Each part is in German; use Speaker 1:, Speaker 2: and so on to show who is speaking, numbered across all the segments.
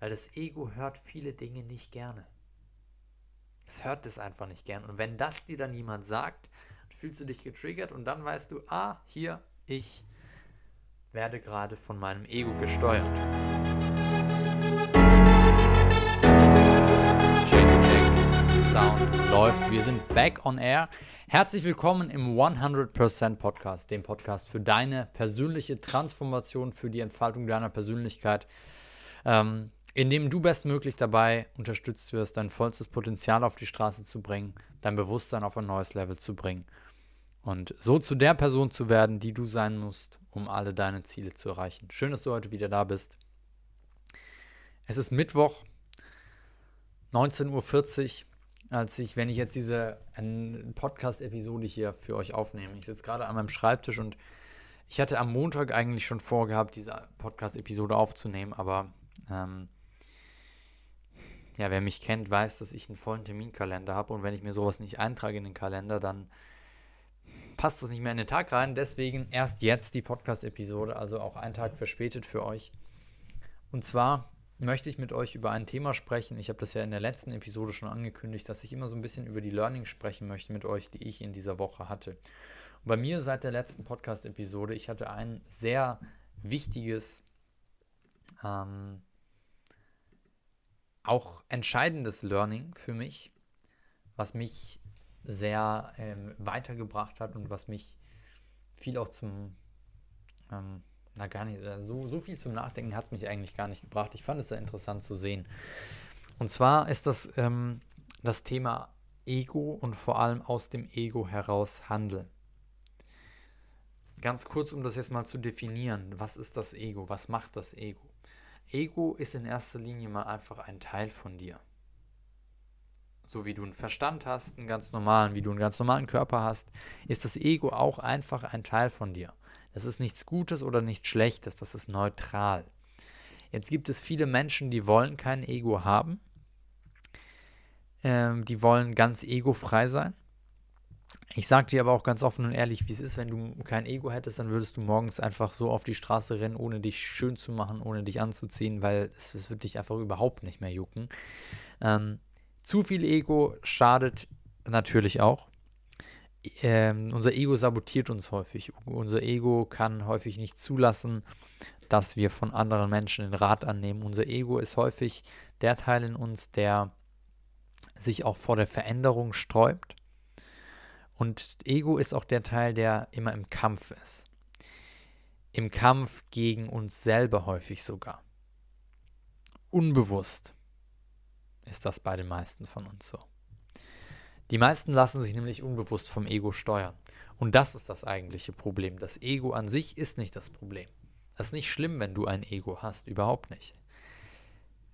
Speaker 1: Weil das Ego hört viele Dinge nicht gerne. Es hört es einfach nicht gern. Und wenn das dir dann jemand sagt, fühlst du dich getriggert und dann weißt du, ah, hier, ich werde gerade von meinem Ego gesteuert. Check, check, Sound läuft. Wir sind back on air. Herzlich willkommen im 100% Podcast, dem Podcast für deine persönliche Transformation, für die Entfaltung deiner Persönlichkeit. Ähm, in dem du bestmöglich dabei unterstützt wirst, dein vollstes Potenzial auf die Straße zu bringen, dein Bewusstsein auf ein neues Level zu bringen und so zu der Person zu werden, die du sein musst, um alle deine Ziele zu erreichen. Schön, dass du heute wieder da bist. Es ist Mittwoch, 19.40 Uhr, als ich, wenn ich jetzt diese Podcast-Episode hier für euch aufnehme. Ich sitze gerade an meinem Schreibtisch und ich hatte am Montag eigentlich schon vorgehabt, diese Podcast-Episode aufzunehmen, aber ähm, ja, wer mich kennt, weiß, dass ich einen vollen Terminkalender habe und wenn ich mir sowas nicht eintrage in den Kalender, dann passt das nicht mehr in den Tag rein. Deswegen erst jetzt die Podcast-Episode, also auch einen Tag verspätet für euch. Und zwar möchte ich mit euch über ein Thema sprechen. Ich habe das ja in der letzten Episode schon angekündigt, dass ich immer so ein bisschen über die Learnings sprechen möchte mit euch, die ich in dieser Woche hatte. Und bei mir seit der letzten Podcast-Episode, ich hatte ein sehr wichtiges, ähm, auch entscheidendes Learning für mich, was mich sehr ähm, weitergebracht hat und was mich viel auch zum, ähm, na gar nicht, äh, so, so viel zum Nachdenken hat mich eigentlich gar nicht gebracht. Ich fand es sehr interessant zu sehen. Und zwar ist das ähm, das Thema Ego und vor allem aus dem Ego heraus handeln. Ganz kurz, um das jetzt mal zu definieren. Was ist das Ego? Was macht das Ego? Ego ist in erster Linie mal einfach ein Teil von dir so wie du einen Verstand hast, einen ganz normalen, wie du einen ganz normalen Körper hast, ist das Ego auch einfach ein Teil von dir. Das ist nichts Gutes oder nichts Schlechtes, das ist neutral. Jetzt gibt es viele Menschen, die wollen kein Ego haben. Ähm, die wollen ganz egofrei sein. Ich sage dir aber auch ganz offen und ehrlich, wie es ist, wenn du kein Ego hättest, dann würdest du morgens einfach so auf die Straße rennen, ohne dich schön zu machen, ohne dich anzuziehen, weil es, es wird dich einfach überhaupt nicht mehr jucken. Ähm, zu viel Ego schadet natürlich auch. Ähm, unser Ego sabotiert uns häufig. Unser Ego kann häufig nicht zulassen, dass wir von anderen Menschen den Rat annehmen. Unser Ego ist häufig der Teil in uns, der sich auch vor der Veränderung sträubt. Und Ego ist auch der Teil, der immer im Kampf ist. Im Kampf gegen uns selber häufig sogar. Unbewusst ist das bei den meisten von uns so. Die meisten lassen sich nämlich unbewusst vom Ego steuern. Und das ist das eigentliche Problem. Das Ego an sich ist nicht das Problem. Das ist nicht schlimm, wenn du ein Ego hast, überhaupt nicht.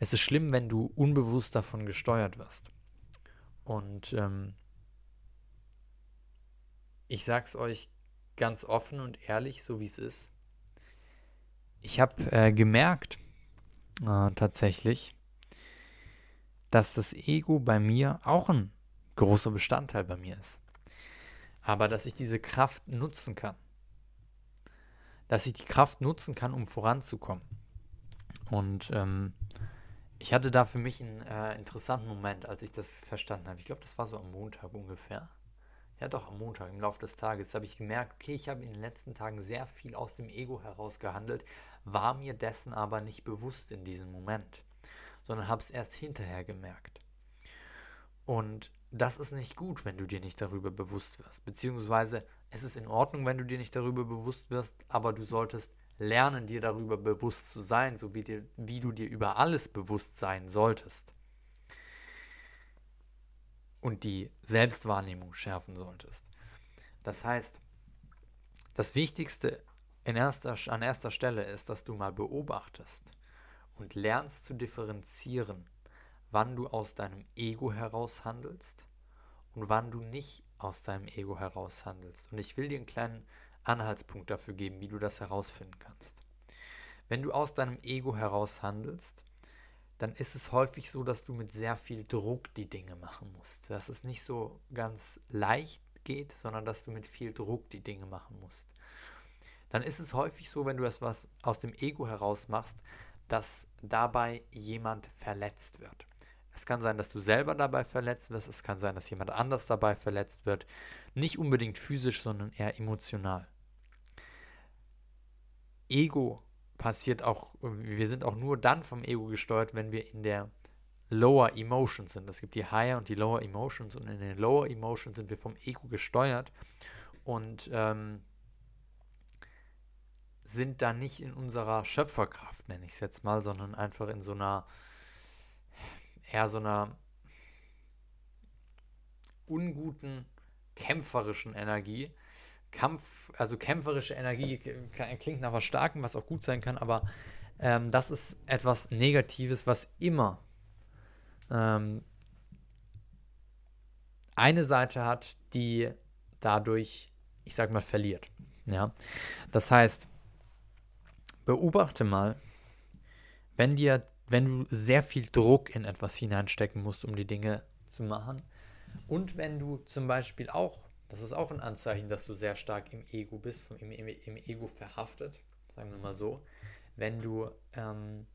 Speaker 1: Es ist schlimm, wenn du unbewusst davon gesteuert wirst. Und ähm, ich sag's euch ganz offen und ehrlich, so wie es ist. Ich habe äh, gemerkt, äh, tatsächlich, dass das Ego bei mir auch ein großer Bestandteil bei mir ist. Aber dass ich diese Kraft nutzen kann. Dass ich die Kraft nutzen kann, um voranzukommen. Und ähm, ich hatte da für mich einen äh, interessanten Moment, als ich das verstanden habe. Ich glaube, das war so am Montag ungefähr. Ja, doch, am Montag, im Laufe des Tages, habe ich gemerkt, okay, ich habe in den letzten Tagen sehr viel aus dem Ego heraus gehandelt, war mir dessen aber nicht bewusst in diesem Moment sondern habe es erst hinterher gemerkt. Und das ist nicht gut, wenn du dir nicht darüber bewusst wirst. Beziehungsweise es ist in Ordnung, wenn du dir nicht darüber bewusst wirst, aber du solltest lernen, dir darüber bewusst zu sein, so wie, dir, wie du dir über alles bewusst sein solltest. Und die Selbstwahrnehmung schärfen solltest. Das heißt, das Wichtigste erster, an erster Stelle ist, dass du mal beobachtest, und lernst zu differenzieren, wann du aus deinem Ego heraus handelst und wann du nicht aus deinem Ego heraus handelst. Und ich will dir einen kleinen Anhaltspunkt dafür geben, wie du das herausfinden kannst. Wenn du aus deinem Ego heraus handelst, dann ist es häufig so, dass du mit sehr viel Druck die Dinge machen musst. Dass es nicht so ganz leicht geht, sondern dass du mit viel Druck die Dinge machen musst. Dann ist es häufig so, wenn du das was aus dem Ego heraus machst, dass dabei jemand verletzt wird. Es kann sein, dass du selber dabei verletzt wirst. Es kann sein, dass jemand anders dabei verletzt wird. Nicht unbedingt physisch, sondern eher emotional. Ego passiert auch, wir sind auch nur dann vom Ego gesteuert, wenn wir in der Lower Emotions sind. Es gibt die Higher und die Lower Emotions und in den Lower Emotions sind wir vom Ego gesteuert und ähm, sind da nicht in unserer Schöpferkraft, nenne ich es jetzt mal, sondern einfach in so einer, eher so einer unguten, kämpferischen Energie. Kampf, also kämpferische Energie klingt nach was Starkem, was auch gut sein kann, aber ähm, das ist etwas Negatives, was immer ähm, eine Seite hat, die dadurch, ich sag mal, verliert. Ja, das heißt, beobachte mal, wenn dir, wenn du sehr viel Druck in etwas hineinstecken musst, um die Dinge zu machen, und wenn du zum Beispiel auch, das ist auch ein Anzeichen, dass du sehr stark im Ego bist, im, im, im Ego verhaftet, sagen wir mal so, wenn du ähm,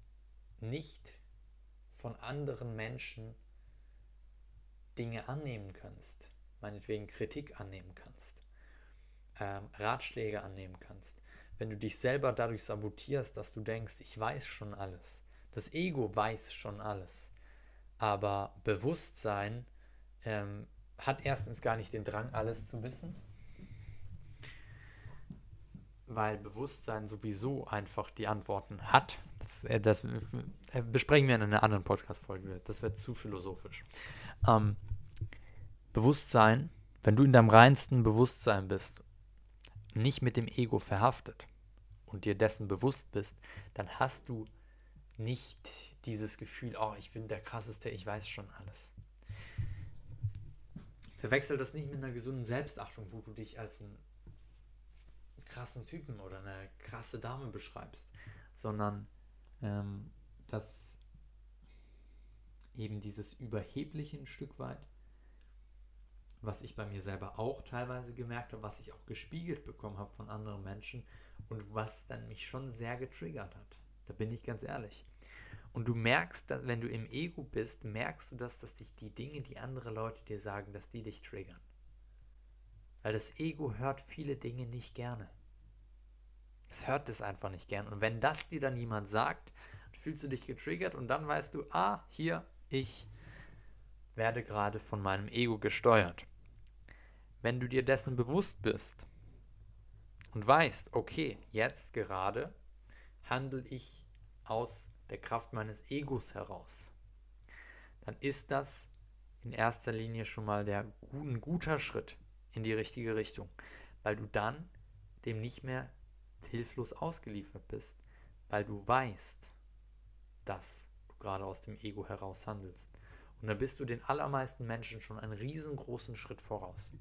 Speaker 1: nicht von anderen Menschen Dinge annehmen kannst, meinetwegen Kritik annehmen kannst, ähm, Ratschläge annehmen kannst, wenn du dich selber dadurch sabotierst, dass du denkst, ich weiß schon alles. Das Ego weiß schon alles. Aber Bewusstsein ähm, hat erstens gar nicht den Drang, alles zu wissen, weil Bewusstsein sowieso einfach die Antworten hat. Das, äh, das äh, besprechen wir in einer anderen Podcast-Folge. Das wird zu philosophisch. Ähm, Bewusstsein, wenn du in deinem reinsten Bewusstsein bist, nicht mit dem Ego verhaftet und dir dessen bewusst bist, dann hast du nicht dieses Gefühl, oh, ich bin der Krasseste, ich weiß schon alles. Verwechsel das nicht mit einer gesunden Selbstachtung, wo du dich als einen krassen Typen oder eine krasse Dame beschreibst, sondern ähm, dass eben dieses Überhebliche ein Stück weit, was ich bei mir selber auch teilweise gemerkt habe, was ich auch gespiegelt bekommen habe von anderen Menschen und was dann mich schon sehr getriggert hat. Da bin ich ganz ehrlich. Und du merkst, dass wenn du im Ego bist, merkst du das, dass dich die Dinge, die andere Leute dir sagen, dass die dich triggern. Weil das Ego hört viele Dinge nicht gerne. Es hört es einfach nicht gern. Und wenn das dir dann jemand sagt, fühlst du dich getriggert und dann weißt du, ah, hier, ich werde gerade von meinem Ego gesteuert. Wenn du dir dessen bewusst bist und weißt, okay, jetzt gerade handle ich aus der Kraft meines Egos heraus, dann ist das in erster Linie schon mal der, ein guter Schritt in die richtige Richtung, weil du dann dem nicht mehr hilflos ausgeliefert bist, weil du weißt, dass du gerade aus dem Ego heraus handelst. Und da bist du den allermeisten Menschen schon einen riesengroßen Schritt voraus.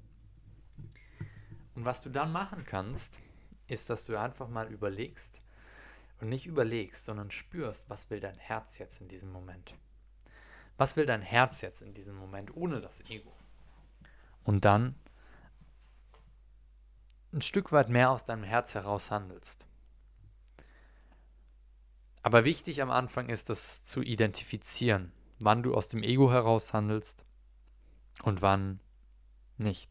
Speaker 1: Und was du dann machen kannst, ist, dass du einfach mal überlegst und nicht überlegst, sondern spürst, was will dein Herz jetzt in diesem Moment. Was will dein Herz jetzt in diesem Moment ohne das Ego? Und dann ein Stück weit mehr aus deinem Herz heraus handelst. Aber wichtig am Anfang ist es zu identifizieren, wann du aus dem Ego heraus handelst und wann nicht.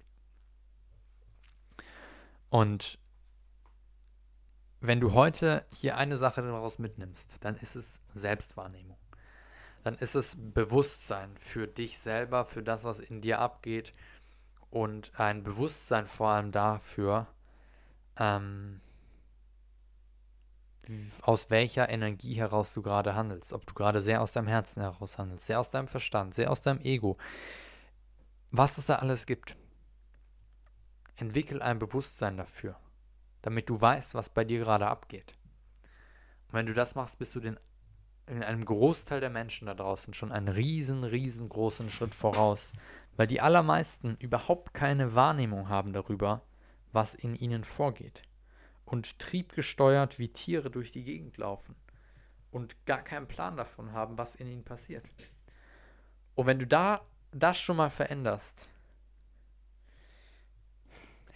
Speaker 1: Und wenn du heute hier eine Sache daraus mitnimmst, dann ist es Selbstwahrnehmung. Dann ist es Bewusstsein für dich selber, für das, was in dir abgeht und ein Bewusstsein vor allem dafür, ähm, aus welcher Energie heraus du gerade handelst. Ob du gerade sehr aus deinem Herzen heraus handelst, sehr aus deinem Verstand, sehr aus deinem Ego. Was es da alles gibt. Entwickel ein Bewusstsein dafür, damit du weißt, was bei dir gerade abgeht. Und wenn du das machst, bist du den, in einem Großteil der Menschen da draußen schon einen riesen, riesengroßen Schritt voraus, weil die allermeisten überhaupt keine Wahrnehmung haben darüber, was in ihnen vorgeht. Und triebgesteuert wie Tiere durch die Gegend laufen und gar keinen Plan davon haben, was in ihnen passiert. Und wenn du da das schon mal veränderst,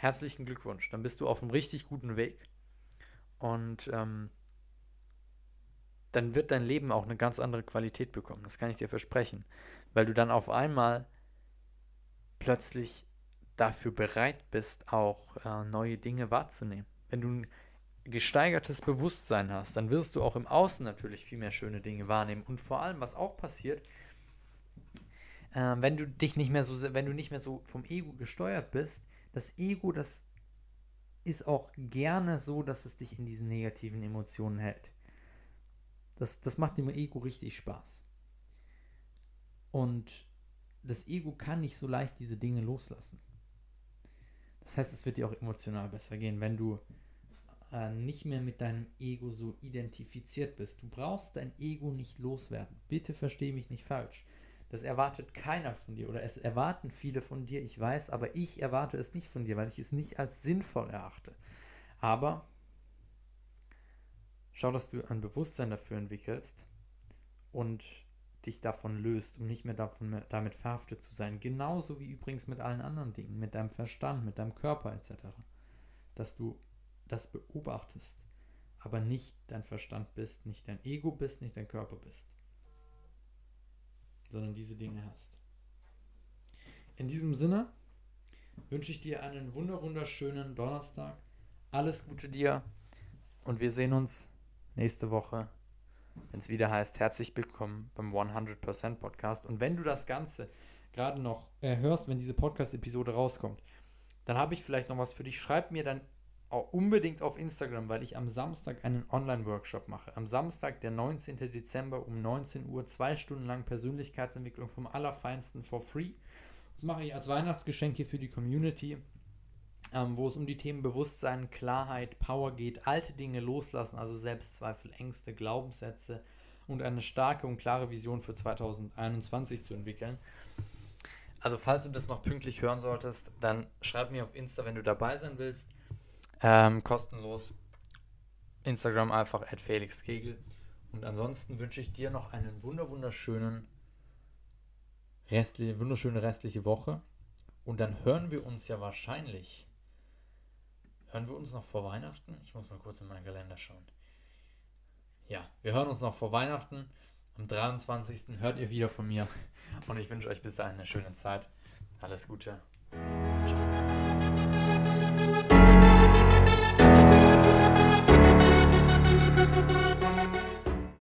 Speaker 1: herzlichen Glückwunsch, dann bist du auf einem richtig guten Weg. Und ähm, dann wird dein Leben auch eine ganz andere Qualität bekommen. Das kann ich dir versprechen. Weil du dann auf einmal plötzlich dafür bereit bist, auch äh, neue Dinge wahrzunehmen. Wenn du ein gesteigertes Bewusstsein hast, dann wirst du auch im Außen natürlich viel mehr schöne Dinge wahrnehmen. Und vor allem, was auch passiert, äh, wenn du dich nicht mehr so, wenn du nicht mehr so vom Ego gesteuert bist, das Ego, das ist auch gerne so, dass es dich in diesen negativen Emotionen hält. Das, das macht dem Ego richtig Spaß. Und das Ego kann nicht so leicht diese Dinge loslassen. Das heißt, es wird dir auch emotional besser gehen, wenn du äh, nicht mehr mit deinem Ego so identifiziert bist. Du brauchst dein Ego nicht loswerden. Bitte verstehe mich nicht falsch. Das erwartet keiner von dir oder es erwarten viele von dir, ich weiß, aber ich erwarte es nicht von dir, weil ich es nicht als sinnvoll erachte. Aber schau, dass du ein Bewusstsein dafür entwickelst und dich davon löst, um nicht mehr davon damit verhaftet zu sein. Genauso wie übrigens mit allen anderen Dingen, mit deinem Verstand, mit deinem Körper etc. Dass du das beobachtest, aber nicht dein Verstand bist, nicht dein Ego bist, nicht dein Körper bist, sondern diese Dinge hast. In diesem Sinne wünsche ich dir einen wunderschönen Donnerstag. Alles Gute dir und wir sehen uns nächste Woche wenn es wieder heißt, herzlich willkommen beim 100% Podcast. Und wenn du das Ganze gerade noch äh, hörst, wenn diese Podcast-Episode rauskommt, dann habe ich vielleicht noch was für dich. Schreib mir dann unbedingt auf Instagram, weil ich am Samstag einen Online-Workshop mache. Am Samstag, der 19. Dezember um 19 Uhr, zwei Stunden lang Persönlichkeitsentwicklung vom Allerfeinsten for free. Das mache ich als Weihnachtsgeschenk hier für die Community ähm, wo es um die Themen Bewusstsein, Klarheit, Power geht, alte Dinge loslassen, also Selbstzweifel, Ängste, Glaubenssätze und eine starke und klare Vision für 2021 zu entwickeln. Also falls du das noch pünktlich hören solltest, dann schreib mir auf Insta, wenn du dabei sein willst. Ähm, kostenlos. Instagram einfach at Felix Kegel. Und ansonsten wünsche ich dir noch einen wunder wunderschönen restliche, wunderschöne restliche Woche. Und dann hören wir uns ja wahrscheinlich Hören wir uns noch vor Weihnachten? Ich muss mal kurz in meinen Kalender schauen. Ja, wir hören uns noch vor Weihnachten. Am 23. hört ihr wieder von mir. Und ich wünsche euch bis dahin eine schöne Zeit. Alles Gute.